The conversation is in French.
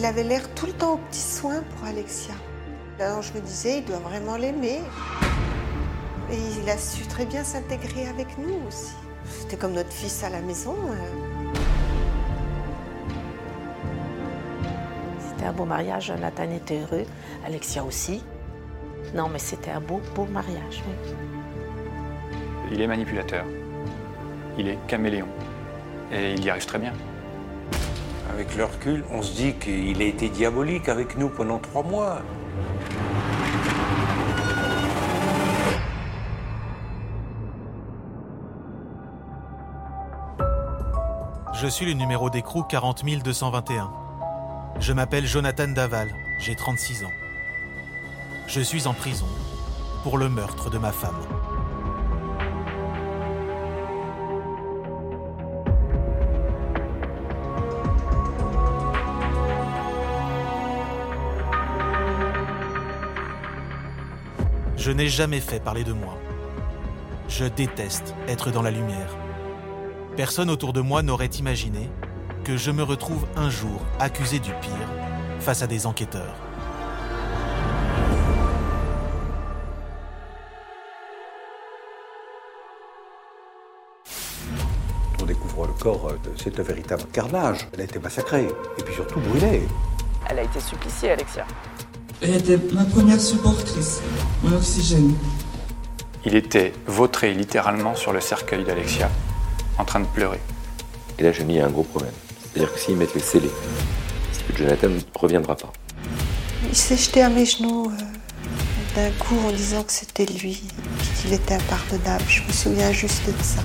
il avait l'air tout le temps aux petits soins pour Alexia. Alors je me disais, il doit vraiment l'aimer. Et il a su très bien s'intégrer avec nous aussi. C'était comme notre fils à la maison. euh. C'était un beau mariage, Nathan était heureux, Alexia aussi. Non, mais c'était un beau, beau mariage, oui. Il est manipulateur. Il est caméléon. Et il y arrive très bien. Avec le recul, on se dit qu'il a été diabolique avec nous pendant trois mois. Je suis le numéro d'écrou 40 221. Je m'appelle Jonathan Daval, j'ai 36 ans. Je suis en prison pour le meurtre de ma femme. Je n'ai jamais fait parler de moi. Je déteste être dans la lumière. Personne autour de moi n'aurait imaginé que je me retrouve un jour accusé du pire face à des enquêteurs. On découvre le corps, c'est un véritable carnage. Elle a été massacrée, et puis surtout brûlée. Elle a été suppliciée, Alexia. Elle était ma première supportrice, mon oxygène. Il était vautré littéralement sur le cercueil d'Alexia, en train de pleurer. Et là, j'ai mis un gros problème. C'est-à-dire que s'ils mettent les scellés, c'est que Jonathan ne reviendra pas. Il s'est jeté à mes genoux euh, d'un coup en disant que c'était lui, qu'il était impardonnable. Je me souviens juste de ça.